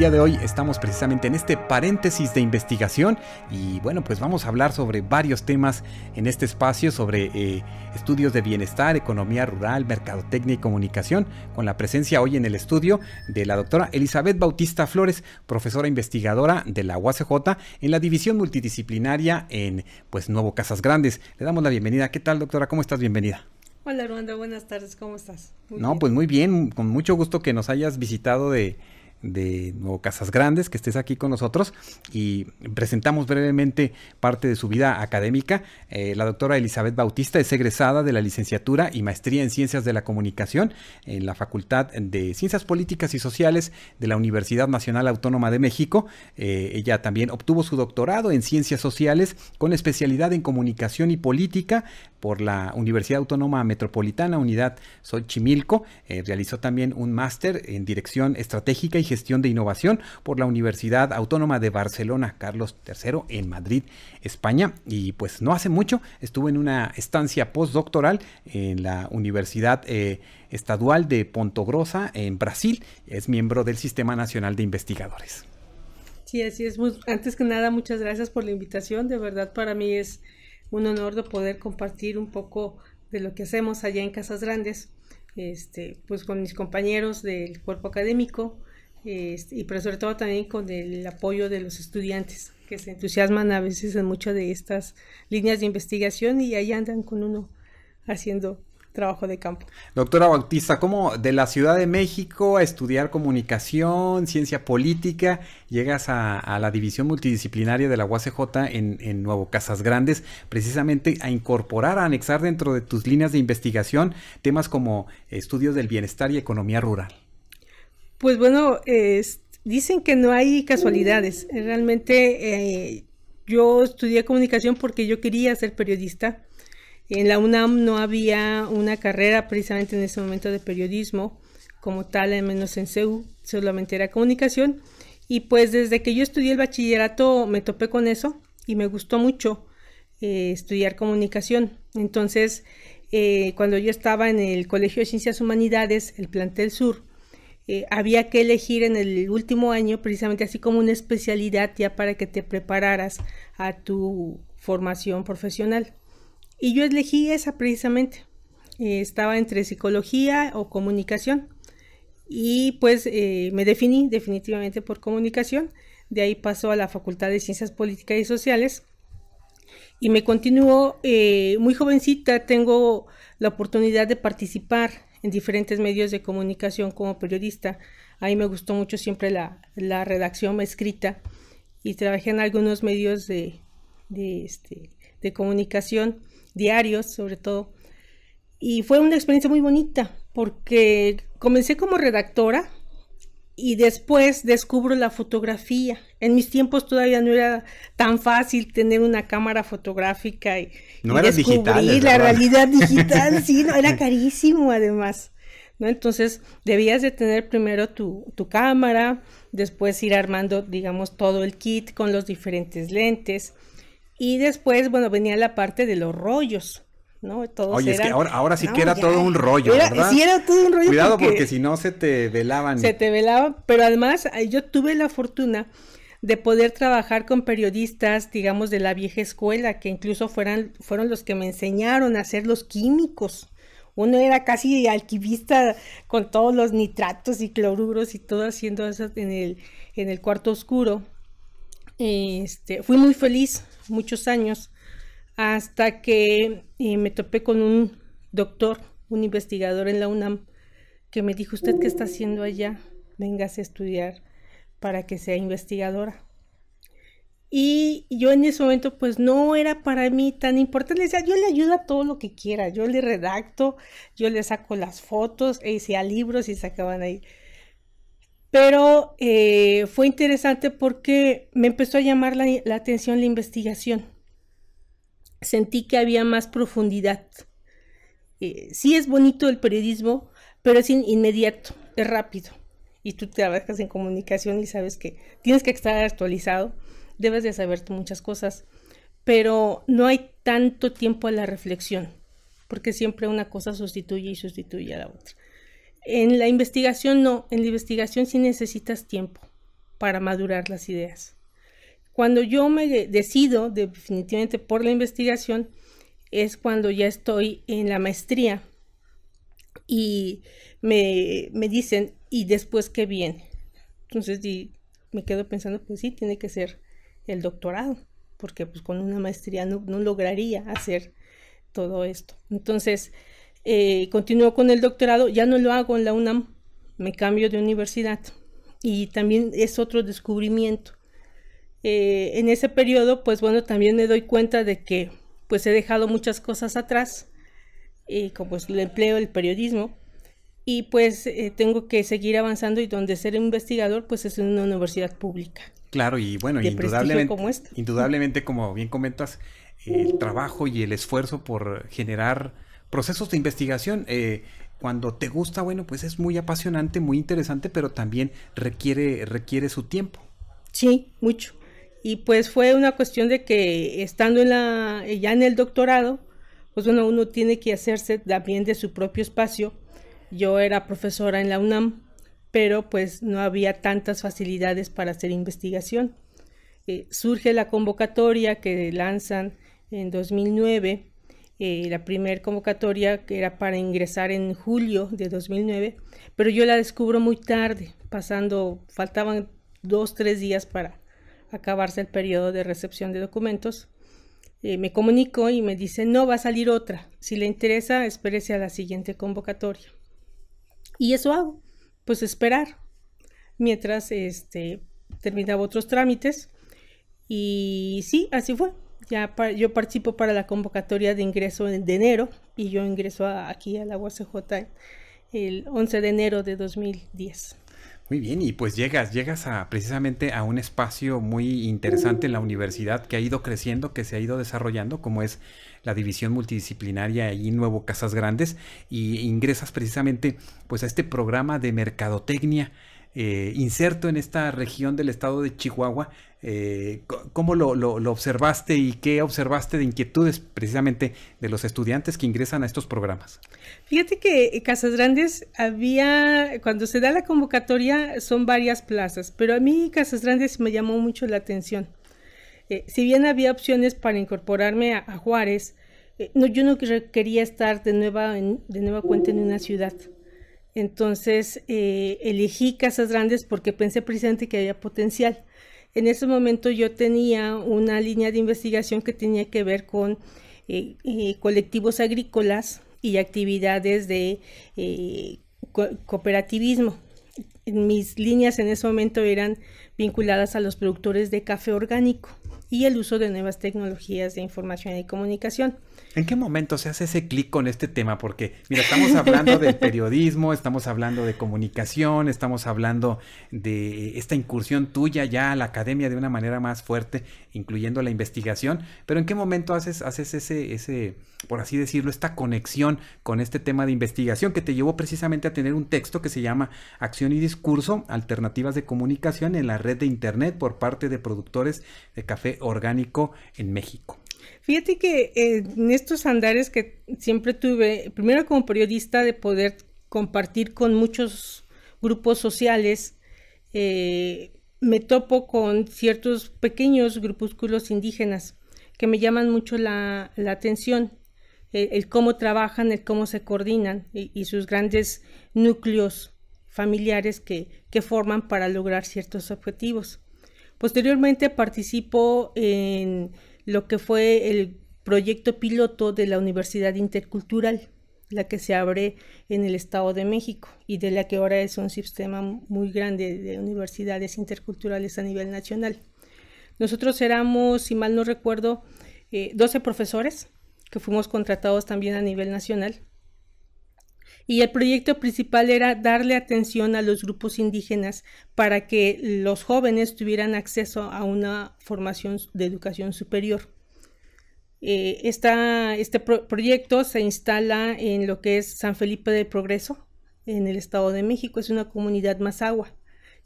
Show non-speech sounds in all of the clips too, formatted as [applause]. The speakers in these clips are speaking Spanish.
Día de hoy estamos precisamente en este paréntesis de investigación y bueno, pues vamos a hablar sobre varios temas en este espacio, sobre eh, estudios de bienestar, economía rural, mercadotecnia y comunicación, con la presencia hoy en el estudio de la doctora Elizabeth Bautista Flores, profesora investigadora de la UACJ en la división multidisciplinaria en pues Nuevo Casas Grandes. Le damos la bienvenida. ¿Qué tal, doctora? ¿Cómo estás? Bienvenida. Hola, Armando. Buenas tardes. ¿Cómo estás? no, pues muy bien. Con mucho gusto que nos hayas visitado de de Nuevo Casas Grandes, que estés aquí con nosotros y presentamos brevemente parte de su vida académica. Eh, la doctora Elizabeth Bautista es egresada de la licenciatura y maestría en Ciencias de la Comunicación en la Facultad de Ciencias Políticas y Sociales de la Universidad Nacional Autónoma de México. Eh, ella también obtuvo su doctorado en Ciencias Sociales con especialidad en Comunicación y Política por la Universidad Autónoma Metropolitana, Unidad Xochimilco. Eh, realizó también un máster en Dirección Estratégica y Gestión de Innovación por la Universidad Autónoma de Barcelona, Carlos III, en Madrid, España. Y pues no hace mucho estuvo en una estancia postdoctoral en la Universidad eh, Estadual de Ponto Grossa, en Brasil. Es miembro del Sistema Nacional de Investigadores. Sí, así es. Antes que nada, muchas gracias por la invitación. De verdad, para mí es un honor de poder compartir un poco de lo que hacemos allá en Casas Grandes, este, pues con mis compañeros del cuerpo académico, este, y pero sobre todo también con el apoyo de los estudiantes que se entusiasman a veces en muchas de estas líneas de investigación y ahí andan con uno haciendo trabajo de campo. Doctora Bautista, ¿cómo de la Ciudad de México a estudiar comunicación, ciencia política, llegas a, la división multidisciplinaria de la UACJ en, en, Nuevo Casas Grandes, precisamente a incorporar, a anexar dentro de tus líneas de investigación temas como estudios del bienestar y economía rural? Pues bueno, dicen que no hay casualidades. Realmente eh, yo estudié comunicación porque yo quería ser periodista. En la UNAM no había una carrera precisamente en ese momento de periodismo como tal, al menos en CEU, solamente era comunicación. Y pues desde que yo estudié el bachillerato me topé con eso y me gustó mucho eh, estudiar comunicación. Entonces, eh, cuando yo estaba en el Colegio de Ciencias Humanidades, el plantel sur, eh, había que elegir en el último año precisamente así como una especialidad ya para que te prepararas a tu formación profesional. Y yo elegí esa precisamente. Eh, estaba entre psicología o comunicación. Y pues eh, me definí definitivamente por comunicación. De ahí pasó a la Facultad de Ciencias Políticas y Sociales. Y me continuó muy jovencita. Tengo la oportunidad de participar en diferentes medios de comunicación como periodista. A mí me gustó mucho siempre la, la redacción escrita y trabajé en algunos medios de, de, este, de comunicación, diarios sobre todo. Y fue una experiencia muy bonita porque comencé como redactora y después descubro la fotografía. En mis tiempos todavía no era tan fácil tener una cámara fotográfica y, no era digital, la realidad digital, sí, no, era [laughs] carísimo además. ¿no? Entonces debías de tener primero tu, tu cámara, después ir armando, digamos, todo el kit con los diferentes lentes. Y después, bueno, venía la parte de los rollos. ¿no? Oye, es que ahora, ahora sí que era todo un rollo, ¿verdad? Sí, era todo un rollo. Cuidado porque, si no se te velaban. Se te velaban, pero además yo tuve la fortuna de poder trabajar con periodistas, digamos, de la vieja escuela, que incluso fueran, fueron los que me enseñaron a hacer los químicos. Uno era casi alquimista con todos los nitratos y cloruros y todo haciendo eso en el, en el cuarto oscuro. Este, fui muy feliz muchos años hasta que eh, me topé con un doctor, un investigador en la UNAM, que me dijo, ¿usted qué está haciendo allá? Véngase a estudiar para que sea investigadora. Y yo en ese momento pues no era para mí tan importante. Le decía, yo le ayudo a todo lo que quiera. Yo le redacto, yo le saco las fotos, e hice libros y sacaban ahí. Pero eh, fue interesante porque me empezó a llamar la, atención la investigación. Sentí que había más profundidad. Eh, sí es bonito el periodismo, pero es inmediato, es rápido. Y tú trabajas en comunicación y sabes que tienes que estar actualizado debes de saber muchas cosas, pero no hay tanto tiempo a la reflexión, porque siempre una cosa sustituye y sustituye a la otra. En la investigación no, en la investigación sí necesitas tiempo para madurar las ideas. Cuando yo me decido definitivamente por la investigación es cuando ya estoy en la maestría y me, me dicen, ¿y después qué viene? Entonces me quedo pensando, pues sí, tiene que ser el doctorado, porque pues con una maestría no, lograría hacer todo esto. Entonces, eh, continúo con el doctorado, ya no lo hago en la UNAM, me cambio de universidad y también es otro descubrimiento. Eh, en ese periodo, pues bueno, también me doy cuenta de que pues he dejado muchas cosas atrás, eh, como es el empleo, el periodismo, y pues tengo que seguir avanzando y donde ser investigador pues es en una universidad pública. Claro, y bueno, indudablemente, como indudablemente, como bien comentas, el trabajo y el esfuerzo por generar procesos de investigación, eh, cuando te gusta, bueno, pues es muy apasionante, muy interesante, pero también requiere, requiere su tiempo. Sí, mucho. Y pues fue una cuestión de que estando en la, ya en el doctorado, pues bueno, uno tiene que hacerse también de su propio espacio. Yo era profesora en la UNAM, pero pues no había tantas facilidades para hacer investigación. Eh, surge la convocatoria que lanzan en 2009, eh, la primera convocatoria que era para ingresar en julio de 2009, pero yo la descubro muy tarde, pasando, faltaban dos, tres días para acabarse el periodo de recepción de documentos. Eh, me comunicó y me dice, no, va a salir otra. Si le interesa, espérese a la siguiente convocatoria. Y eso hago pues esperar mientras este, terminaba otros trámites. Y sí, así fue. Ya yo participo para la convocatoria de ingreso de enero y yo ingreso aquí a la UACJ el 11 de enero de 2010. Muy bien, y pues llegas, llegas a precisamente a un espacio muy interesante en la universidad que ha ido creciendo, que se ha ido desarrollando, como es la división multidisciplinaria y Nuevo Casas Grandes, y ingresas precisamente pues a este programa de mercadotecnia eh, inserto en esta región del estado de Chihuahua. Eh, ¿Cómo lo, observaste y qué observaste de inquietudes precisamente de los estudiantes que ingresan a estos programas? Fíjate que Casas Grandes había, cuando se da la convocatoria, son varias plazas, pero a mí Casas Grandes me llamó mucho la atención. Eh, si bien había opciones para incorporarme a, Juárez, no, yo no quería estar de nueva, de nueva cuenta en una ciudad. Entonces eh, elegí Casas Grandes porque pensé precisamente que había potencial. En ese momento yo tenía una línea de investigación que tenía que ver con eh, eh, colectivos agrícolas y actividades de cooperativismo. Mis líneas en ese momento eran vinculadas a los productores de café orgánico y el uso de nuevas tecnologías de información y comunicación. ¿En qué momento se hace ese clic con este tema? Porque, mira, estamos hablando del [laughs] periodismo, estamos hablando de comunicación, estamos hablando de esta incursión tuya ya a la academia de una manera más fuerte, incluyendo la investigación, pero ¿en qué momento haces, haces ese, ese, por así decirlo, esta conexión con este tema de investigación que te llevó precisamente a tener un texto que se llama Acción y Discurso, Alternativas de Comunicación en la red de Internet por parte de productores de café orgánico en México. Fíjate que eh, en estos andares que siempre tuve, primero como periodista, de poder compartir con muchos grupos sociales, eh, me topo con ciertos pequeños grupúsculos indígenas que me llaman mucho la, atención, el, cómo trabajan, el cómo se coordinan y, sus grandes núcleos familiares que, que forman para lograr ciertos objetivos. Posteriormente participó en lo que fue el proyecto piloto de la Universidad Intercultural, la que se abre en el Estado de México y de la que ahora es un sistema muy grande de universidades interculturales a nivel nacional. Nosotros éramos, si mal no recuerdo, 12 eh, profesores que fuimos contratados también a nivel nacional. Y el proyecto principal era darle atención a los grupos indígenas para que los jóvenes tuvieran acceso a una formación de educación superior. Eh, este proyecto se instala en lo que es San Felipe del Progreso, en el Estado de México, es una comunidad agua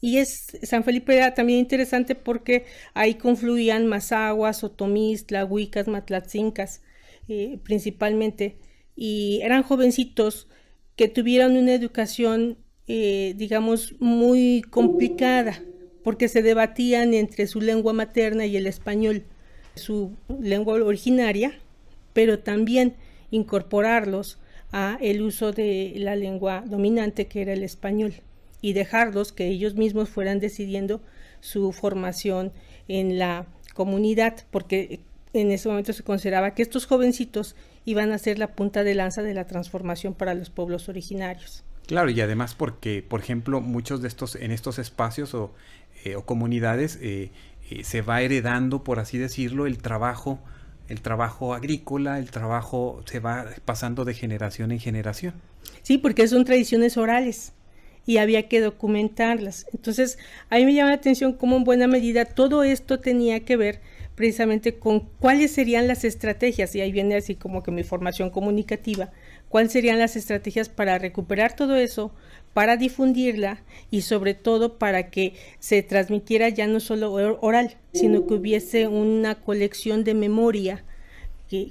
Y es San Felipe era también interesante porque ahí confluían Mazaguas, Otomís, Tlahuicas, Matlatzincas, eh, principalmente. Y eran jovencitos que tuvieron una educación, eh, digamos, muy complicada, porque se debatían entre su lengua materna y el español, su lengua originaria, pero también incorporarlos a el uso de la lengua dominante que era el español y dejarlos que ellos mismos fueran decidiendo su formación en la comunidad, porque en ese momento se consideraba que estos jovencitos iban a ser la punta de lanza de la transformación para los pueblos originarios. Claro, y además porque, por ejemplo, muchos de estos, en estos espacios o, eh, comunidades eh, eh, se va heredando, por así decirlo, el trabajo, el trabajo agrícola, el trabajo se va pasando de generación en generación. Sí, porque son tradiciones orales y había que documentarlas. Entonces, a mí me llama la atención cómo en buena medida todo esto tenía que ver precisamente con cuáles serían las estrategias, y ahí viene así como que mi formación comunicativa, cuáles serían las estrategias para recuperar todo eso, para difundirla y sobre todo para que se transmitiera ya no solo oral, sino que hubiese una colección de memoria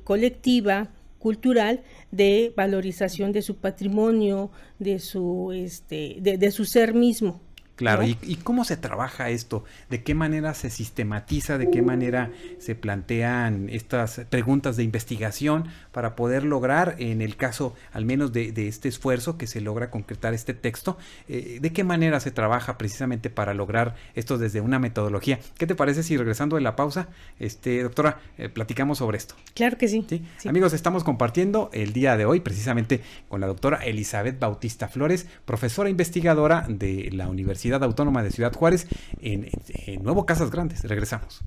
colectiva, cultural, de valorización de su patrimonio, de su, este, de su ser mismo. Claro, ¿Y, cómo se trabaja esto? ¿De qué manera se sistematiza? ¿De qué manera se plantean estas preguntas de investigación para poder lograr, en el caso al menos de, este esfuerzo que se logra concretar este texto, eh, de qué manera se trabaja precisamente para lograr esto desde una metodología? ¿Qué te parece si regresando de la pausa, este, doctora, eh, platicamos sobre esto? Claro que sí. Amigos, estamos compartiendo el día de hoy precisamente con la doctora Elizabeth Bautista Flores, profesora investigadora de la Universidad Autónoma de Ciudad Juárez en, Nuevo Casas Grandes. Regresamos.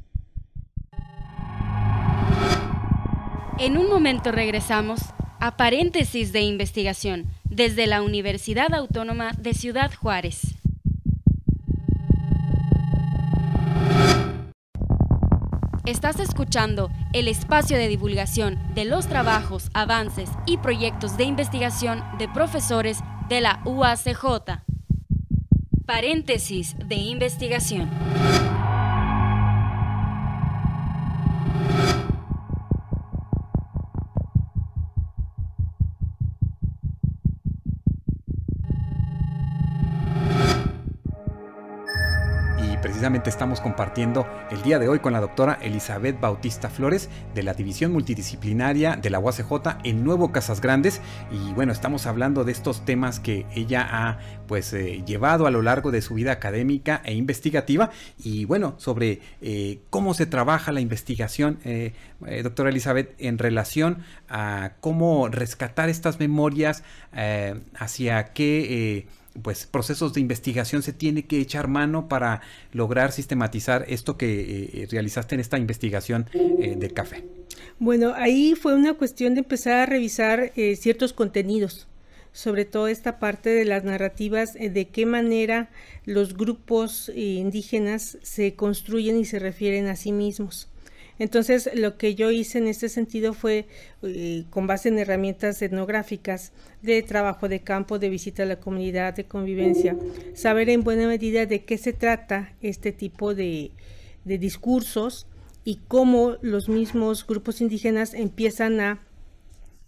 En un momento regresamos a paréntesis de investigación desde la Universidad Autónoma de Ciudad Juárez. Estás escuchando el espacio de divulgación de los trabajos, avances y proyectos de investigación de profesores de la UACJ. Paréntesis de investigación. Precisamente estamos compartiendo el día de hoy con la doctora Elizabeth Bautista Flores de la División Multidisciplinaria de la UACJ en Nuevo Casas Grandes. Y bueno, estamos hablando de estos temas que ella ha pues eh, llevado a lo largo de su vida académica e investigativa. Y bueno, sobre eh, cómo se trabaja la investigación, eh, doctora Elizabeth, en relación a cómo rescatar estas memorias, hacia qué pues procesos de investigación se tiene que echar mano para lograr sistematizar esto que eh, eh, realizaste en esta investigación eh, del café? Bueno, ahí fue una cuestión de empezar a revisar ciertos contenidos, sobre todo esta parte de las narrativas, de qué manera los grupos indígenas se construyen y se refieren a sí mismos. Entonces, lo que yo hice en este sentido fue, eh, con base en herramientas etnográficas de trabajo de campo, de visita a la comunidad, de convivencia, saber en buena medida de qué se trata este tipo de, de discursos y cómo los mismos grupos indígenas empiezan a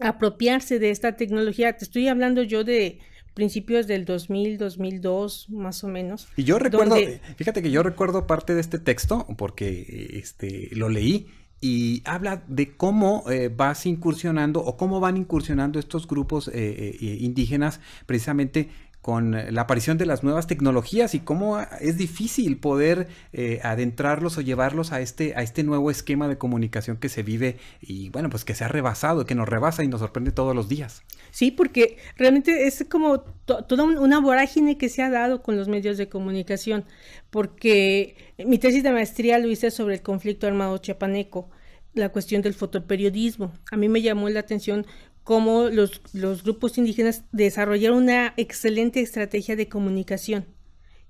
apropiarse de esta tecnología. Te estoy hablando yo de principios del 2000, 2002, más o menos. Y yo recuerdo, fíjate que yo recuerdo parte de este texto porque este, lo leí y habla de cómo eh, vas incursionando o cómo van incursionando estos grupos eh, eh, indígenas precisamente con la aparición de las nuevas tecnologías y cómo es difícil poder eh, adentrarlos o llevarlos a este, a este nuevo esquema de comunicación que se vive y bueno, pues que se ha rebasado, que nos rebasa y nos sorprende todos los días. Sí, porque realmente es como toda una vorágine que se ha dado con los medios de comunicación, porque mi tesis de maestría lo hice sobre el conflicto armado chiapaneco, la cuestión del fotoperiodismo. A mí me llamó la atención cómo los, grupos indígenas desarrollaron una excelente estrategia de comunicación.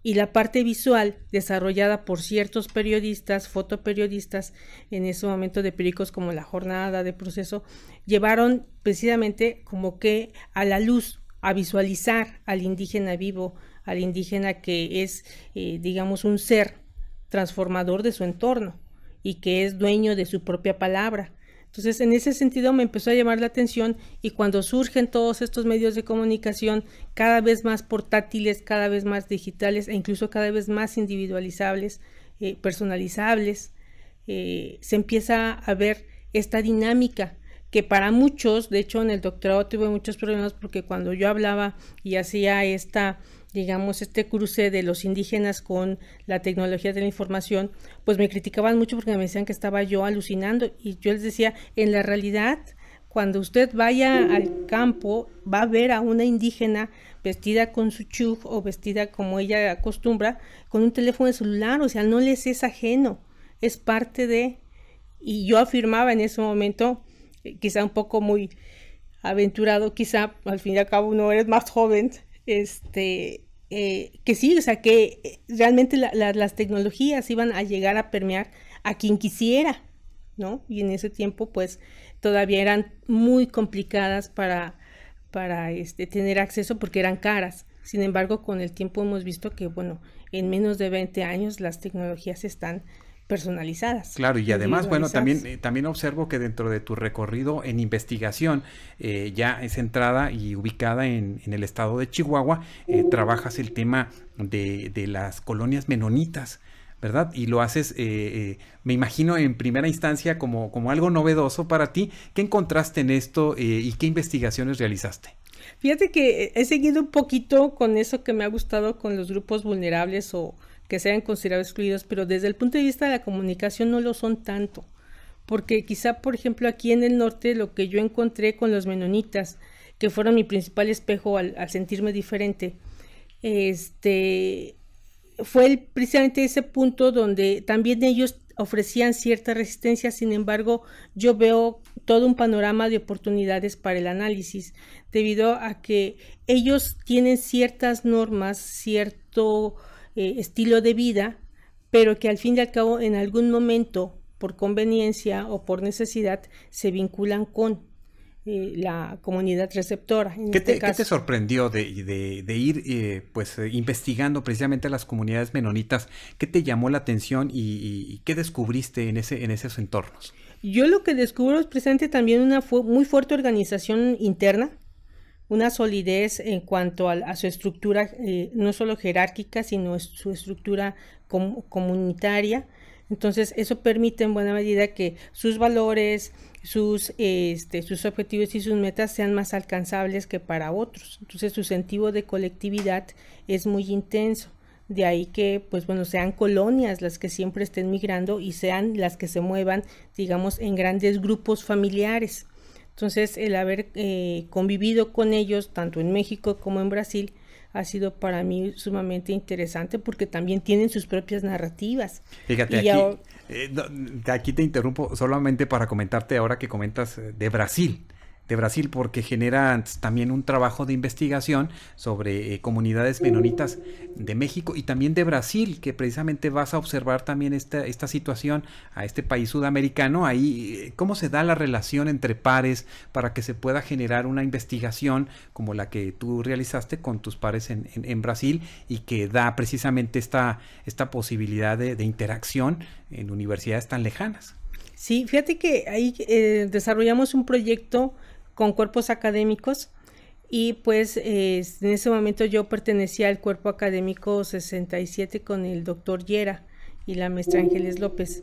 Y la parte visual desarrollada por ciertos periodistas, fotoperiodistas, en ese momento de periódicos como La Jornada de Proceso, llevaron precisamente como que a la luz, a visualizar al indígena vivo, al indígena que es, eh, digamos, un ser transformador de su entorno y que es dueño de su propia palabra entonces, en ese sentido me empezó a llamar la atención y cuando surgen todos estos medios de comunicación cada vez más portátiles, cada vez más digitales e incluso cada vez más individualizables, eh, personalizables, eh, se empieza a ver esta dinámica que para muchos, de hecho en el doctorado tuve muchos problemas porque cuando yo hablaba y hacía esta digamos, este cruce de los indígenas con la tecnología de la información, pues me criticaban mucho porque me decían que estaba yo alucinando y yo les decía, en la realidad, cuando usted vaya al campo, va a ver a una indígena vestida con su chug o vestida como ella acostumbra, con un teléfono celular, o sea, no les es ajeno, es parte de... Y yo afirmaba en ese momento, eh, quizá un poco muy aventurado, quizá al fin y al cabo no eres más joven, este, eh, que sí, o sea, que eh, realmente las tecnologías iban a llegar a permear a quien quisiera, ¿no? Y en ese tiempo, pues, todavía eran muy complicadas para, para este, tener acceso porque eran caras. Sin embargo, con el tiempo hemos visto que, bueno, en menos de 20 años las tecnologías están personalizadas. Claro, y además, bueno, también, eh, también observo que dentro de tu recorrido en investigación, eh, ya es centrada y ubicada en, el estado de Chihuahua, eh, trabajas el tema de, de, las colonias menonitas. ¿verdad? Y lo haces, me imagino, en primera instancia como, como algo novedoso para ti. ¿Qué encontraste en esto y qué investigaciones realizaste? Fíjate que he seguido un poquito con eso que me ha gustado con los grupos vulnerables o, que sean considerados excluidos, pero desde el punto de vista de la comunicación no lo son tanto, porque quizá, por ejemplo, aquí en el norte lo que yo encontré con los menonitas, que fueron mi principal espejo al, sentirme diferente, este, fue precisamente ese punto donde también ellos ofrecían cierta resistencia, sin embargo, yo veo todo un panorama de oportunidades para el análisis, debido a que ellos tienen ciertas normas, cierto eh, estilo de vida, pero que al fin y al cabo en algún momento, por conveniencia o por necesidad, se vinculan con eh, la comunidad receptora. ¿Qué, este te, sorprendió de, ir eh, pues investigando precisamente las comunidades menonitas? ¿Qué te llamó la atención y, qué descubriste en, ese, en esos entornos? Yo lo que descubro es precisamente también una muy fuerte organización interna, una solidez en cuanto a, su estructura, eh, no solo jerárquica, sino su estructura comunitaria. Entonces, eso permite en buena medida que sus valores, sus, este, sus objetivos y sus metas sean más alcanzables que para otros. Entonces, su sentido de colectividad es muy intenso. De ahí que, pues bueno, sean colonias las que siempre estén migrando y sean las que se muevan, digamos, en grandes grupos familiares. Entonces, el haber eh, convivido con ellos, tanto en México como en Brasil, ha sido para mí sumamente interesante porque también tienen sus propias narrativas. Fíjate, aquí, eh, aquí te interrumpo solamente para comentarte ahora que comentas eh, de Brasil de Brasil porque genera también un trabajo de investigación sobre eh, comunidades menonitas de México y también de Brasil, que precisamente vas a observar también esta, esta situación a este país sudamericano, ahí eh, cómo se da la relación entre pares para que se pueda generar una investigación como la que tú realizaste con tus pares en, en, Brasil y que da precisamente esta, esta posibilidad de, interacción en universidades tan lejanas. Sí, fíjate que ahí eh, desarrollamos un proyecto con cuerpos académicos y pues en ese momento yo pertenecía al cuerpo académico 67 con el doctor Yera y la maestra Ángeles López.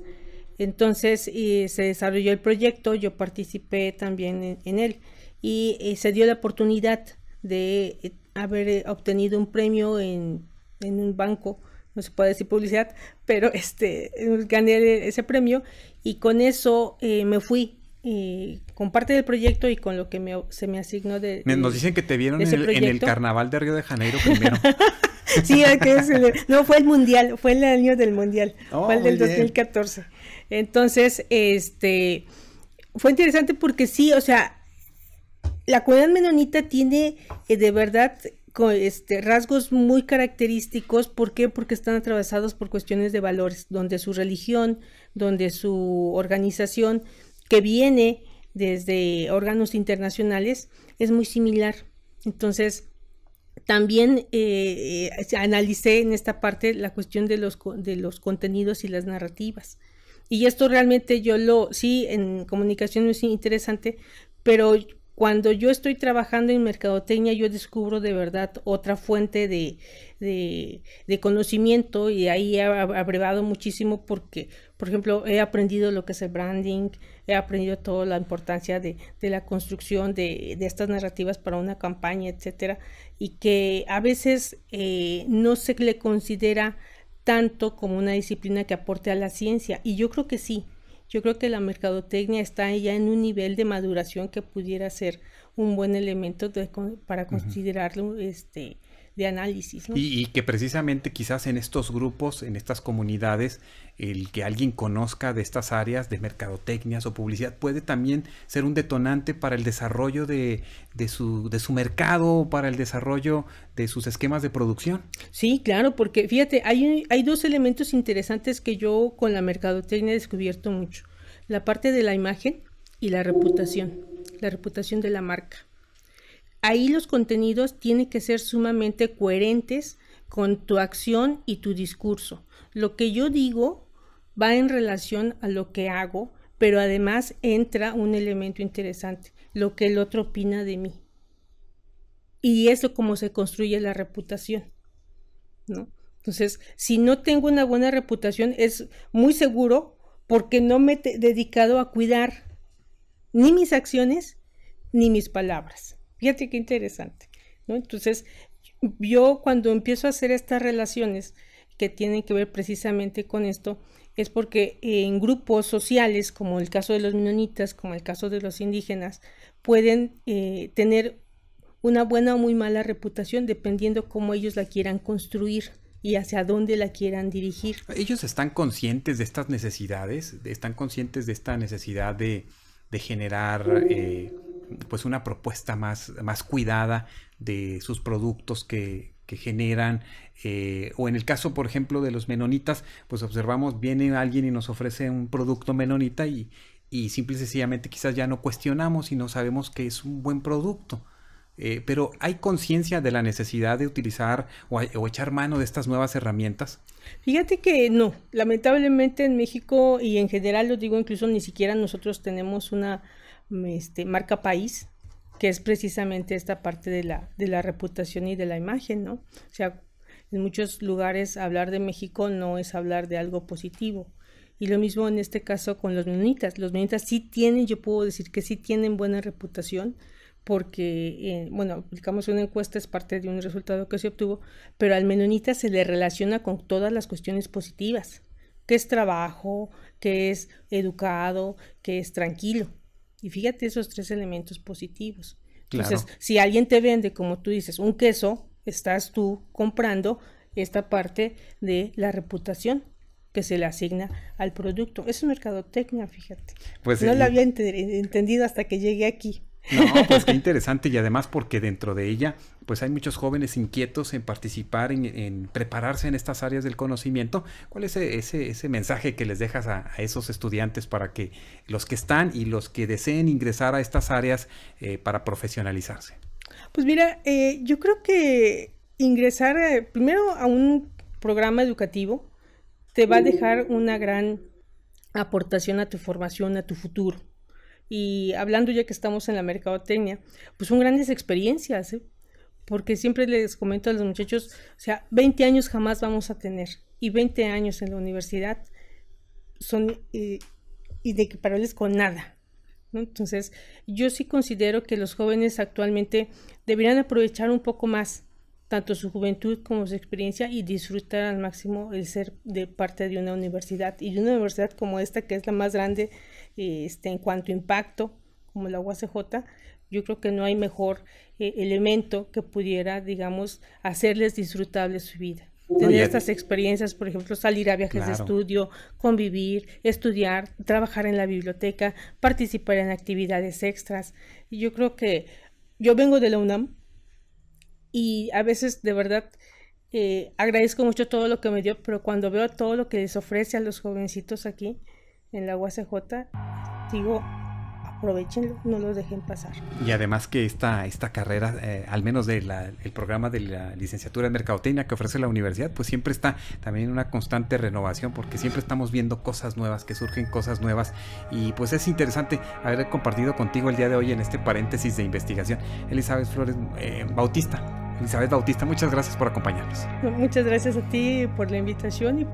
Entonces se desarrolló el proyecto, yo participé también en, él y se dio la oportunidad de haber eh, obtenido un premio en, en un banco, no se puede decir publicidad, pero este gané ese premio y con eso eh, me fui eh, con parte del proyecto y con lo que me, se me asignó de, Nos dicen que te vieron en el, carnaval de Río de Janeiro primero. [laughs] sí, no fue el mundial, fue el año del mundial, oh, fue el del 2014. Entonces, este, fue interesante porque sí, o sea, la comunidad menonita tiene eh, de verdad este, rasgos muy característicos. ¿Por qué? Porque están atravesados por cuestiones de valores, donde su religión, donde su organización, que viene desde órganos internacionales, es muy similar. Entonces, también eh, eh, analicé en esta parte la cuestión de los, de los contenidos y las narrativas. Y esto realmente yo lo, sí, en comunicación es interesante, pero cuando yo estoy trabajando en mercadotecnia, yo descubro de verdad otra fuente de, de, conocimiento y ahí he abrevado muchísimo porque, por ejemplo, he aprendido lo que es el branding, he aprendido toda la importancia de, de la construcción de, de, estas narrativas para una campaña, etcétera, y que a veces eh, no se le considera tanto como una disciplina que aporte a la ciencia, y yo creo que sí, yo creo que la mercadotecnia está ya en un nivel de maduración que pudiera ser un buen elemento para considerarlo este, de análisis. Y, que precisamente quizás en estos grupos, en estas comunidades, el que alguien conozca de estas áreas de mercadotecnias o publicidad puede también ser un detonante para el desarrollo de, de, su, de su mercado, para el desarrollo de sus esquemas de producción. Sí, claro, porque fíjate, hay, hay dos elementos interesantes que yo con la mercadotecnia he descubierto mucho. La parte de la imagen y la reputación, la reputación de la marca ahí los contenidos tienen que ser sumamente coherentes con tu acción y tu discurso. Lo que yo digo va en relación a lo que hago, pero además entra un elemento interesante, lo que el otro opina de mí. Y eso como se construye la reputación, ¿no? Entonces, si no tengo una buena reputación, es muy seguro porque no me he dedicado a cuidar ni mis acciones ni mis palabras. Fíjate qué interesante, ¿no? Entonces, yo cuando empiezo a hacer estas relaciones que tienen que ver precisamente con esto, es porque en grupos sociales, como el caso de los menonitas, como el caso de los indígenas, pueden eh, tener una buena o muy mala reputación dependiendo cómo ellos la quieran construir y hacia dónde la quieran dirigir. Ellos están conscientes de estas necesidades, están conscientes de esta necesidad de, generar eh, pues una propuesta más, más cuidada de sus productos que, generan, eh, o en el caso, por ejemplo, de los menonitas, pues observamos, viene alguien y nos ofrece un producto menonita y, y simple y sencillamente quizás ya no cuestionamos y no sabemos que es un buen producto. Eh, pero ¿hay conciencia de la necesidad de utilizar o, o, echar mano de estas nuevas herramientas? Fíjate que no, lamentablemente en México y en general lo digo, incluso ni siquiera nosotros tenemos una este, marca país, que es precisamente esta parte de la, de la reputación y de la imagen, ¿no? O sea, en muchos lugares hablar de México no es hablar de algo positivo. Y lo mismo en este caso con los menonitas. Los menonitas sí tienen, yo puedo decir que sí tienen buena reputación, porque, eh, bueno, aplicamos una encuesta, es parte de un resultado que se obtuvo, pero al menonita se le relaciona con todas las cuestiones positivas, que es trabajo, que es educado, que es tranquilo. Y fíjate esos tres elementos positivos. Entonces, si alguien te vende, como tú dices, un queso, estás tú comprando esta parte de la reputación que se le asigna al producto. Es mercadotecnia, fíjate. Pues, no lo había entendido hasta que llegué aquí. No, pues qué interesante y además porque dentro de ella pues hay muchos jóvenes inquietos en participar, en, prepararse en estas áreas del conocimiento. ¿Cuál es ese, ese, mensaje que les dejas a, esos estudiantes para que los que están y los que deseen ingresar a estas áreas eh, para profesionalizarse? Pues mira, eh, yo creo que ingresar eh, primero a un programa educativo te va a dejar una gran aportación a tu formación, a tu futuro. Y hablando ya que estamos en la mercadotecnia, pues son grandes experiencias, ¿eh? porque siempre les comento a los muchachos, o sea, 20 años jamás vamos a tener y 20 años en la universidad son eh, que con nada. Entonces, yo sí considero que los jóvenes actualmente deberían aprovechar un poco más tanto su juventud como su experiencia y disfrutar al máximo el ser de parte de una universidad. Y de una universidad como esta que es la más grande este, en cuanto a impacto como la UACJ yo creo que no hay mejor eh, elemento que pudiera digamos hacerles disfrutable su vida. Tener estas experiencias, por ejemplo, salir a viajes de estudio, convivir, estudiar, trabajar en la biblioteca, participar en actividades extras. Y yo creo que yo vengo de la UNAM y a veces de verdad eh, agradezco mucho todo lo que me dio, pero cuando veo todo lo que les ofrece a los jovencitos aquí en la UACJ, digo, aprovechenlo, no lo dejen pasar. Y además que esta, esta carrera, eh, al menos del programa de la licenciatura en Mercadotecnia que ofrece la universidad, pues siempre está también una constante renovación porque siempre estamos viendo cosas nuevas, que surgen cosas nuevas y pues es interesante haber compartido contigo el día de hoy en este paréntesis de investigación. Elizabeth Flores eh, Bautista. Elizabeth Bautista, muchas gracias por acompañarnos. Muchas gracias a ti por la invitación.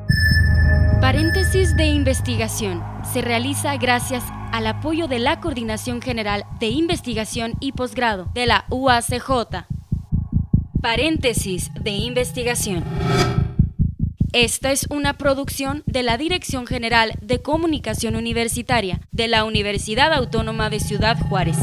Paréntesis de investigación se realiza gracias al apoyo de la Coordinación General de Investigación y Posgrado de la UACJ. Paréntesis de investigación. Esta es una producción de la Dirección General de Comunicación Universitaria de la Universidad Autónoma de Ciudad Juárez.